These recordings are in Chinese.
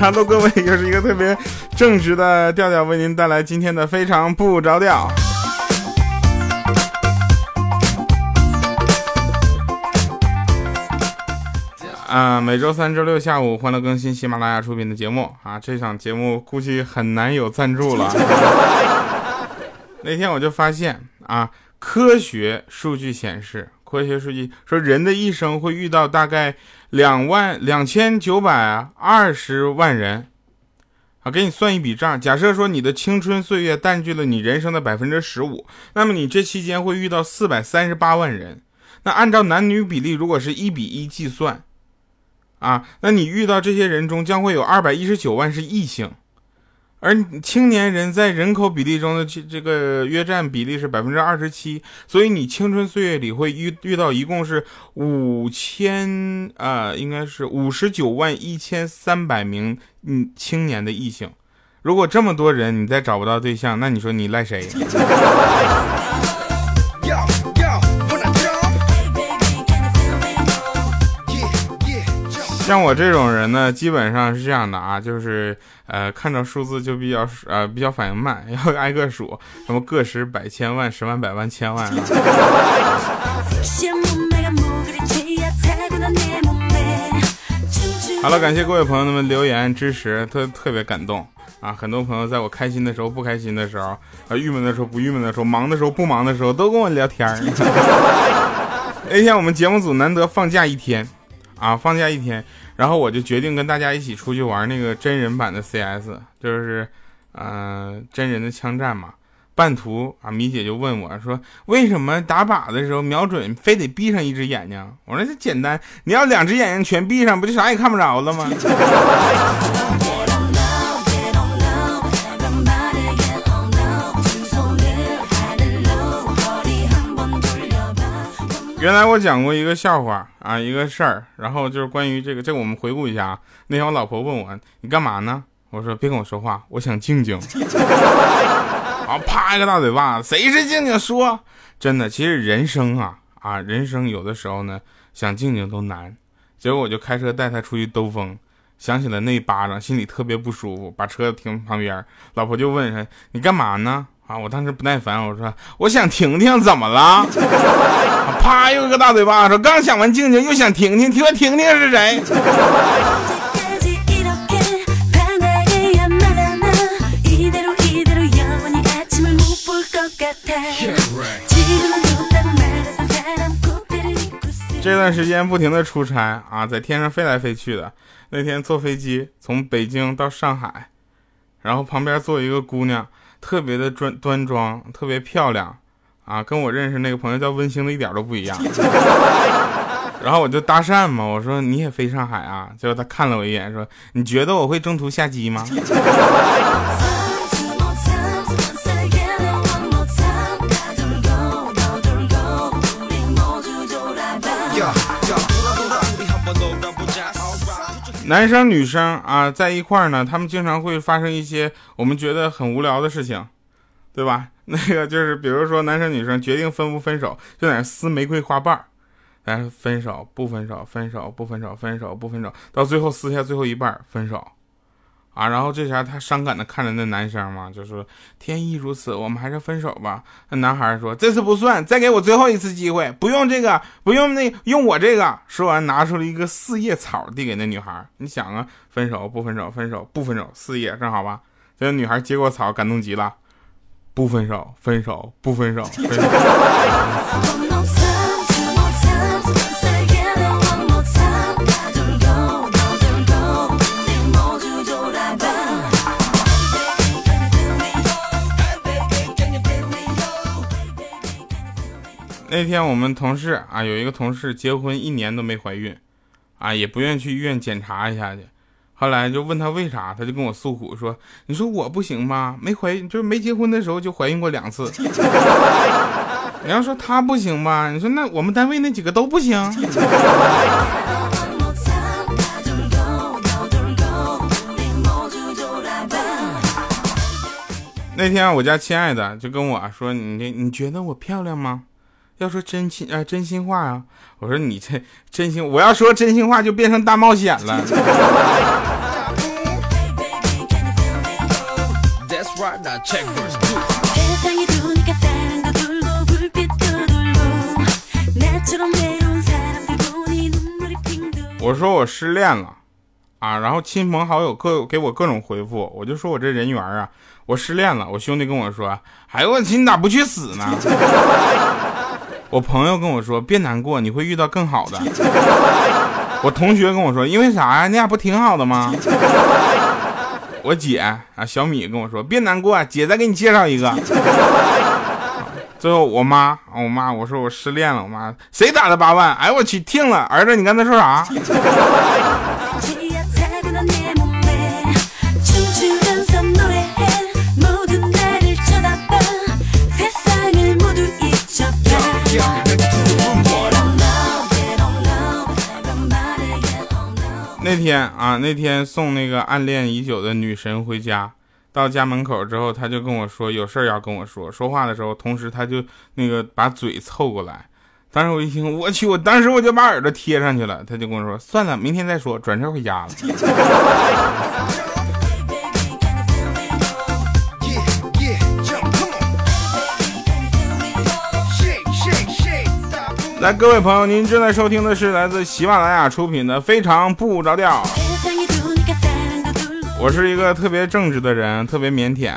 哈喽，各位，又是一个特别正直的调调，为您带来今天的非常不着调。啊，每周三、周六下午欢乐更新，喜马拉雅出品的节目啊，这场节目估计很难有赞助了。那天我就发现啊，科学数据显示，科学数据说人的一生会遇到大概两万两千九百二十万人。啊，给你算一笔账，假设说你的青春岁月占据了你人生的百分之十五，那么你这期间会遇到四百三十八万人。那按照男女比例，如果是一比一计算。啊，那你遇到这些人中将会有二百一十九万是异性，而青年人在人口比例中的这这个约占比例是百分之二十七，所以你青春岁月里会遇遇到一共是五千啊，应该是五十九万一千三百名嗯青年的异性。如果这么多人你再找不到对象，那你说你赖谁？像我这种人呢，基本上是这样的啊，就是呃，看到数字就比较呃比较反应慢，要挨个数，什么个十百千万十万百万千万。啊 好了，感谢各位朋友们留言支持，特特别感动啊！很多朋友在我开心的时候、不开心的时候、啊郁闷的时候、不郁闷的时候、忙的时候、不忙的时候，都跟我聊天 那天我们节目组难得放假一天。啊，放假一天，然后我就决定跟大家一起出去玩那个真人版的 CS，就是，呃，真人的枪战嘛。半途啊，米姐就问我说：“为什么打靶的时候瞄准非得闭上一只眼睛？”我说：“这简单，你要两只眼睛全闭上，不就啥也看不着了吗？” 原来我讲过一个笑话啊，一个事儿，然后就是关于这个，这个我们回顾一下啊。那天我老婆问我，你干嘛呢？我说别跟我说话，我想静静。然后，啪一个大嘴巴，谁是静静？说真的，其实人生啊啊，人生有的时候呢，想静静都难。结果我就开车带她出去兜风，想起了那一巴掌，心里特别不舒服，把车停旁边。老婆就问说，你干嘛呢？啊！我当时不耐烦，我说我想婷婷怎么了？啪，又一个大嘴巴，说刚想完静静，又想婷婷听，说婷婷是谁？这段时间不停的出差啊，在天上飞来飞去的。那天坐飞机从北京到上海，然后旁边坐一个姑娘。特别的端端庄，特别漂亮，啊，跟我认识那个朋友叫温馨的一点都不一样。然后我就搭讪嘛，我说你也飞上海啊？结果他看了我一眼，说你觉得我会中途下机吗？男生女生啊，在一块儿呢，他们经常会发生一些我们觉得很无聊的事情，对吧？那个就是，比如说男生女生决定分不分手，就在那撕玫瑰花瓣儿，但是分手不分手，分手不分手，分手不分手，到最后撕下最后一半分手。啊，然后这下他伤感的看着那男生嘛，就说：“天意如此，我们还是分手吧。”那男孩说：“这次不算，再给我最后一次机会，不用这个，不用那，用我这个。”说完，拿出了一个四叶草递给那女孩。你想啊，分手不分手，分手不分手，四叶正好吧？这女孩接过草，感动极了，不分手，分手不分手，分手。那天我们同事啊，有一个同事结婚一年都没怀孕，啊，也不愿意去医院检查一下去。后来就问他为啥，他就跟我诉苦说：“你说我不行吗？没怀，就是没结婚的时候就怀孕过两次。你要说他不行吧，你说那我们单位那几个都不行。”那天我家亲爱的就跟我说：“你你觉得我漂亮吗？”要说真心啊，真心话啊！我说你这真心，我要说真心话就变成大冒险了。我说我失恋了，啊，然后亲朋好友各给我各种回复，我就说我这人缘啊，我失恋了。我兄弟跟我说，哎呦我去，你咋不去死呢？我朋友跟我说，别难过，你会遇到更好的。我同学跟我说，因为啥呀？你俩不挺好的吗？我姐啊，小米跟我说，别难过，姐再给你介绍一个。最后我妈，我妈，我说我失恋了，我妈，谁打的八万？哎我去，听了，儿子，你刚才说啥？啊，那天送那个暗恋已久的女神回家，到家门口之后，他就跟我说有事要跟我说。说话的时候，同时他就那个把嘴凑过来。当时我一听，我去，我当时我就把耳朵贴上去了。他就跟我说，算了，明天再说，转身回家了。来，各位朋友，您正在收听的是来自喜马拉雅出品的《非常不着调》。我是一个特别正直的人，特别腼腆，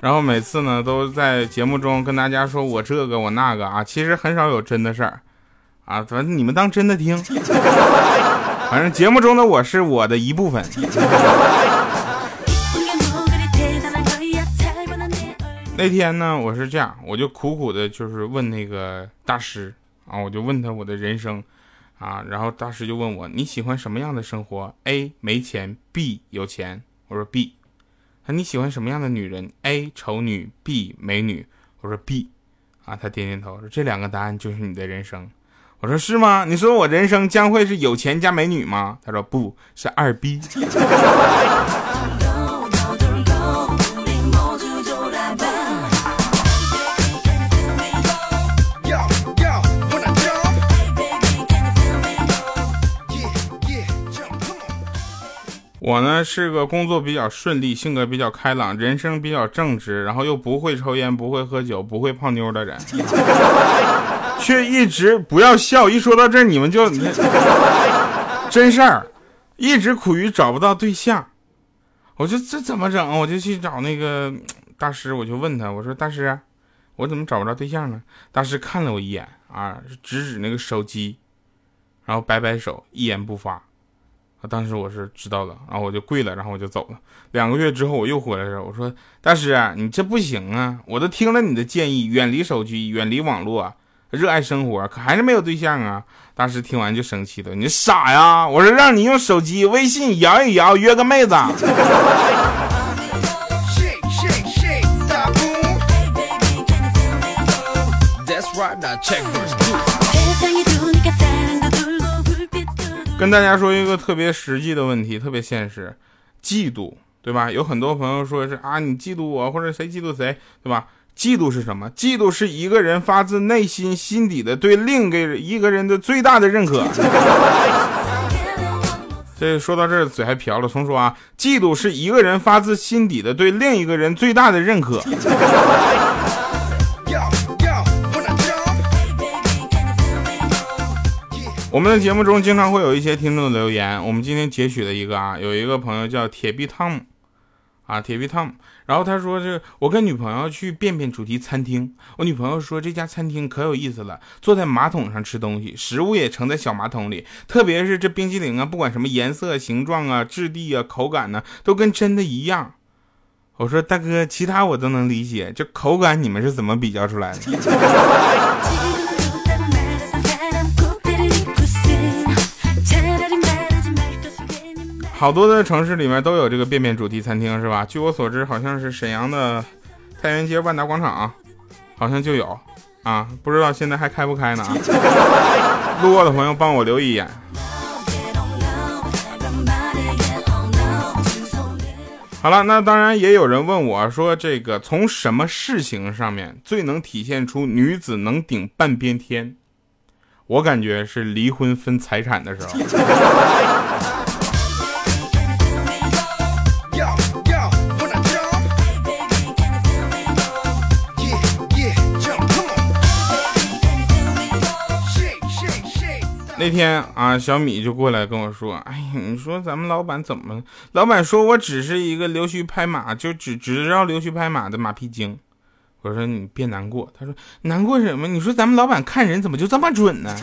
然后每次呢都在节目中跟大家说我这个我那个啊，其实很少有真的事儿啊，反正你们当真的听。反正节目中的我是我的一部分。那天呢，我是这样，我就苦苦的就是问那个大师。啊，我就问他我的人生，啊，然后大师就问我你喜欢什么样的生活？A 没钱，B 有钱。我说 B。他你喜欢什么样的女人？A 丑女，B 美女。我说 B。啊，他点点头说这两个答案就是你的人生。我说是吗？你说我人生将会是有钱加美女吗？他说不是二逼。我呢是个工作比较顺利、性格比较开朗、人生比较正直，然后又不会抽烟、不会喝酒、不会泡妞的人，却一直不要笑。一说到这，你们就 真事儿，一直苦于找不到对象。我就这怎么整？我就去找那个大师，我就问他，我说大师，我怎么找不着对象呢？大师看了我一眼啊，指指那个手机，然后摆摆手，一言不发。当时我是知道了，然后我就跪了，然后我就走了。两个月之后我又回来了，我说大师，啊你这不行啊！我都听了你的建议，远离手机，远离网络，热爱生活，可还是没有对象啊！大师听完就生气了，你傻呀！我说让你用手机微信摇一摇，约个妹子。跟大家说一个特别实际的问题，特别现实，嫉妒，对吧？有很多朋友说是啊，你嫉妒我，或者谁嫉妒谁，对吧？嫉妒是什么？嫉妒是一个人发自内心心底的对另一个一个人的最大的认可。这说到这儿，嘴还瓢了，重说啊，嫉妒是一个人发自心底的对另一个人最大的认可。我们的节目中经常会有一些听众的留言，我们今天截取了一个啊，有一个朋友叫铁臂汤姆，啊，铁臂汤姆，然后他说这我跟女朋友去便便主题餐厅，我女朋友说这家餐厅可有意思了，坐在马桶上吃东西，食物也盛在小马桶里，特别是这冰淇淋啊，不管什么颜色、形状啊、质地啊、口感呢，都跟真的一样。我说大哥，其他我都能理解，这口感你们是怎么比较出来的？好多的城市里面都有这个便便主题餐厅是吧？据我所知，好像是沈阳的太原街万达广场，好像就有啊，不知道现在还开不开呢？路过的朋友帮我留一眼。好了，那当然也有人问我说，这个从什么事情上面最能体现出女子能顶半边天？我感觉是离婚分财产的时候。那天啊，小米就过来跟我说：“哎呀，你说咱们老板怎么？老板说我只是一个溜须拍马，就只只知道溜须拍马的马屁精。”我说：“你别难过。”他说：“难过什么？你说咱们老板看人怎么就这么准呢？”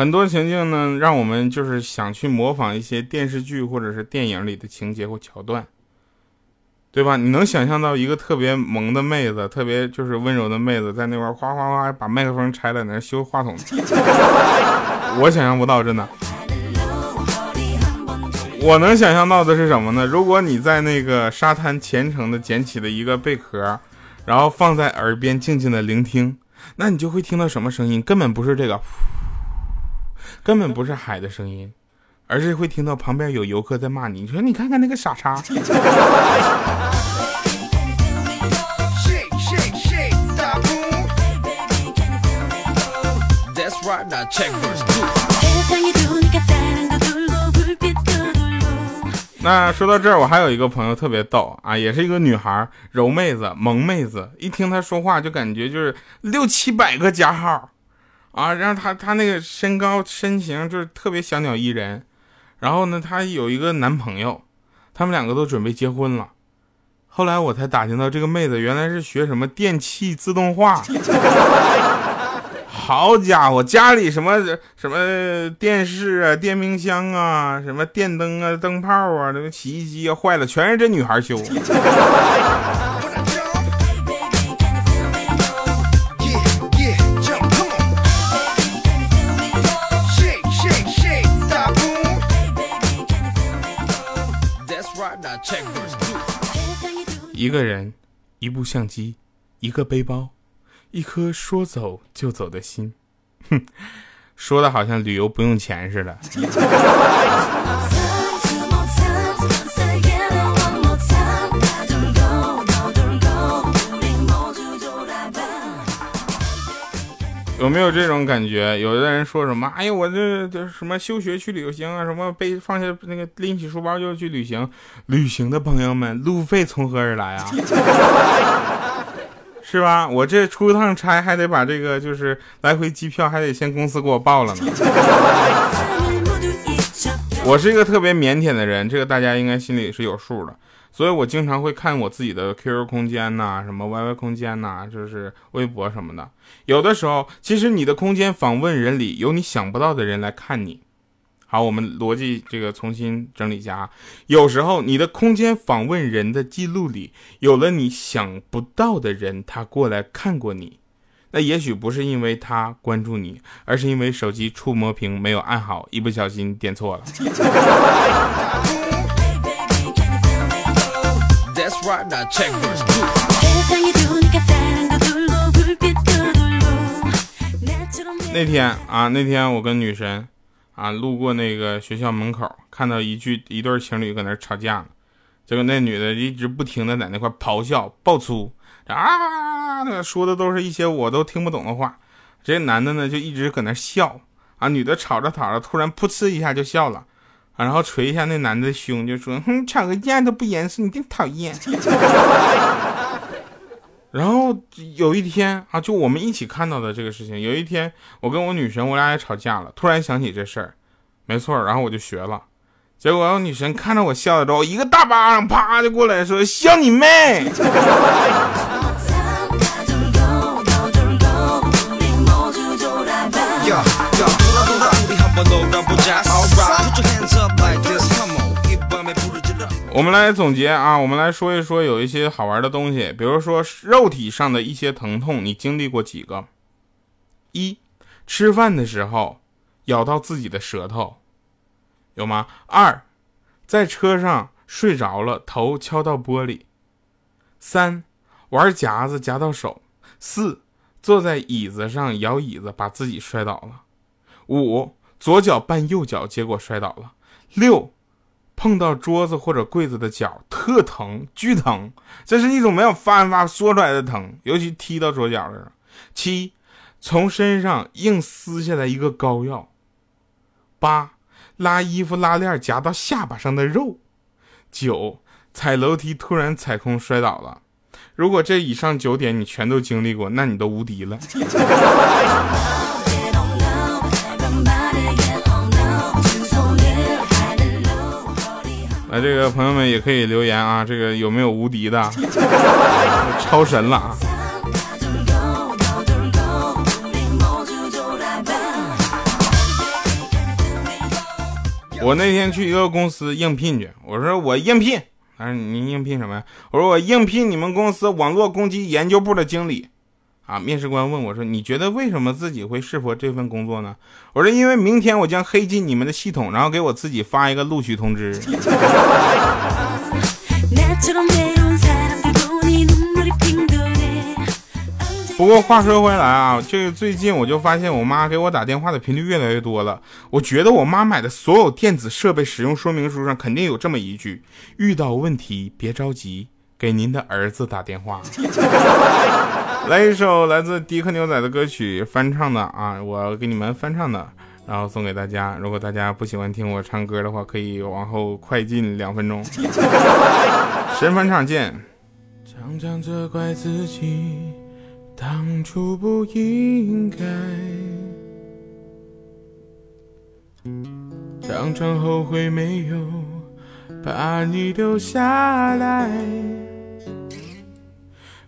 很多情境呢，让我们就是想去模仿一些电视剧或者是电影里的情节或桥段，对吧？你能想象到一个特别萌的妹子，特别就是温柔的妹子，在那块哗哗哗把麦克风拆了，那修话筒。我想象不到，真的。我能想象到的是什么呢？如果你在那个沙滩虔诚的捡起了一个贝壳，然后放在耳边静静的聆听，那你就会听到什么声音？根本不是这个。根本不是海的声音，而是会听到旁边有游客在骂你。你说你看看那个傻叉。那说到这儿，我还有一个朋友特别逗啊，也是一个女孩，柔妹子、萌妹子，一听她说话就感觉就是六七百个加号。啊，然后她她那个身高身形就是特别小鸟依人，然后呢，她有一个男朋友，他们两个都准备结婚了。后来我才打听到，这个妹子原来是学什么电气自动化。好家伙，家里什么什么电视啊、电冰箱啊、什么电灯啊、灯泡啊、那个洗衣机啊坏了，全是这女孩修。一个人，一部相机，一个背包，一颗说走就走的心。哼，说的好像旅游不用钱似的。有没有这种感觉？有的人说什么？哎呀，我这这什么休学去旅行啊？什么背放下那个拎起书包就去旅行？旅行的朋友们，路费从何而来啊？是吧？我这出一趟差还得把这个就是来回机票还得先公司给我报了呢。我是一个特别腼腆的人，这个大家应该心里是有数的。所以我经常会看我自己的 QQ 空间呐，什么 YY 空间呐，就是微博什么的。有的时候，其实你的空间访问人里有你想不到的人来看你。好，我们逻辑这个重新整理一下啊。有时候你的空间访问人的记录里有了你想不到的人，他过来看过你。那也许不是因为他关注你，而是因为手机触摸屏没有按好，一不小心点错了。那天啊，那天我跟女神啊路过那个学校门口，看到一句一对情侣搁那吵架呢。结果那女的一直不停的在那块咆哮爆粗啊，说的都是一些我都听不懂的话。这男的呢就一直搁那笑啊，女的吵着吵着，突然噗呲一下就笑了。然后捶一下那男的胸，就说：“哼，吵个架都不严肃，你真讨厌。”然后有一天啊，就我们一起看到的这个事情。有一天，我跟我女神，我俩也吵架了。突然想起这事儿，没错，然后我就学了。结果我女神看着我笑的时候，一个大巴掌啪就过来说：“笑你妹！” 我们来总结啊，我们来说一说有一些好玩的东西，比如说肉体上的一些疼痛，你经历过几个？一，吃饭的时候咬到自己的舌头，有吗？二，在车上睡着了，头敲到玻璃。三，玩夹子夹到手。四，坐在椅子上摇椅子把自己摔倒了。五。左脚绊右脚，结果摔倒了。六，碰到桌子或者柜子的脚特疼，巨疼，这是一种没有办法说出来的疼，尤其踢到桌角上。七，从身上硬撕下来一个膏药。八，拉衣服拉链夹到下巴上的肉；九，踩楼梯突然踩空摔倒了。如果这以上九点你全都经历过，那你都无敌了。这个朋友们也可以留言啊，这个有没有无敌的？超神了啊！我那天去一个公司应聘去，我说我应聘，他说你应聘什么呀？我说我应聘你们公司网络攻击研究部的经理。啊！面试官问我说：“你觉得为什么自己会适合这份工作呢？”我说：“因为明天我将黑进你们的系统，然后给我自己发一个录取通知。”不过话说回来啊，这个最近我就发现我妈给我打电话的频率越来越多了。我觉得我妈买的所有电子设备使用说明书上肯定有这么一句：“遇到问题别着急，给您的儿子打电话。”来一首来自迪克牛仔的歌曲翻唱的啊，我给你们翻唱的，然后送给大家。如果大家不喜欢听我唱歌的话，可以往后快进两分钟。神翻唱见。常常责怪自己当初不应该，常常后悔没有把你留下来。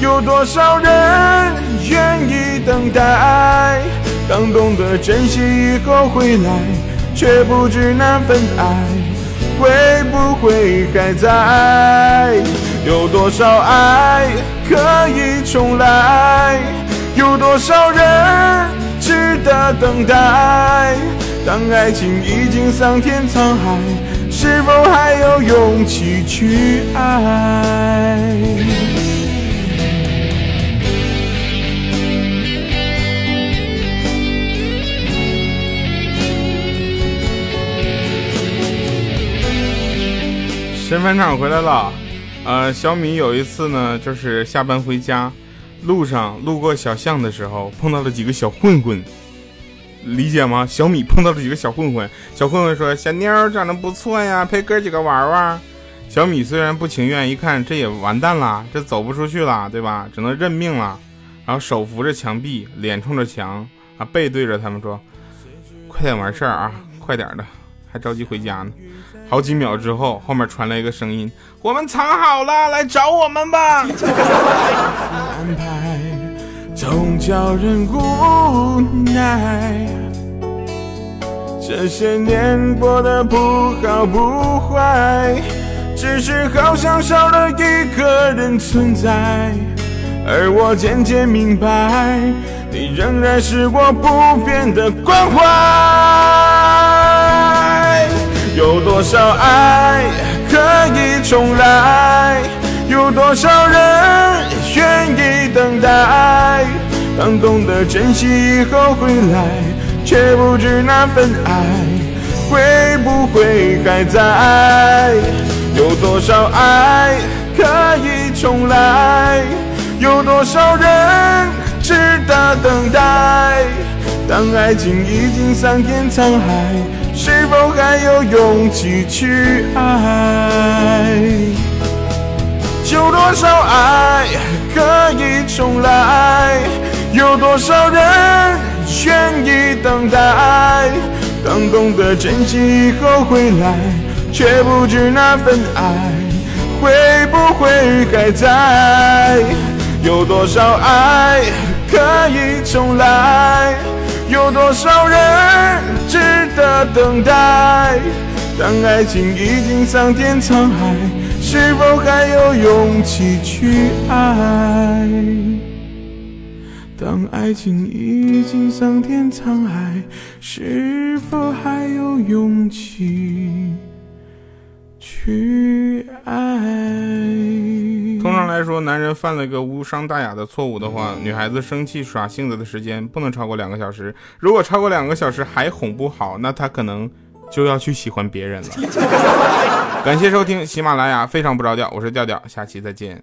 有多少人？愿意等待，当懂得珍惜以后回来，却不知那份爱会不会还在？有多少爱可以重来？有多少人值得等待？当爱情已经桑田沧海，是否还有勇气去爱？神返场回来了，呃，小米有一次呢，就是下班回家，路上路过小巷的时候，碰到了几个小混混，理解吗？小米碰到了几个小混混，小混混说：“小妞长得不错呀，陪哥几个玩玩。”小米虽然不情愿，一看这也完蛋了，这走不出去了，对吧？只能认命了，然后手扶着墙壁，脸冲着墙，啊，背对着他们说：“快点完事儿啊，快点的，还着急回家呢。”好几秒之后，后面传来一个声音：“我们藏好了，来找我们吧。”安排总叫人无奈。这些年过得不好不坏，只是好像少了一个人存在。而我渐渐明白，你仍然是我不变的关怀。有多少爱可以重来？有多少人愿意等待？当懂得珍惜以后回来，却不知那份爱会不会还在？有多少爱可以重来？有多少人值得等待？当爱情已经桑田沧海。是否还有勇气去爱？有多少爱可以重来？有多少人愿意等待？当懂得珍惜以后回来，却不知那份爱会不会还在？有多少爱可以重来？有多少人值得等待？当爱情已经桑田沧海，是否还有勇气去爱？当爱情已经桑田沧海，是否还有勇气去爱？通常来说，男人犯了一个无伤大雅的错误的话，女孩子生气耍性子的时间不能超过两个小时。如果超过两个小时还哄不好，那他可能就要去喜欢别人了。感谢收听喜马拉雅，非常不着调，我是调调，下期再见。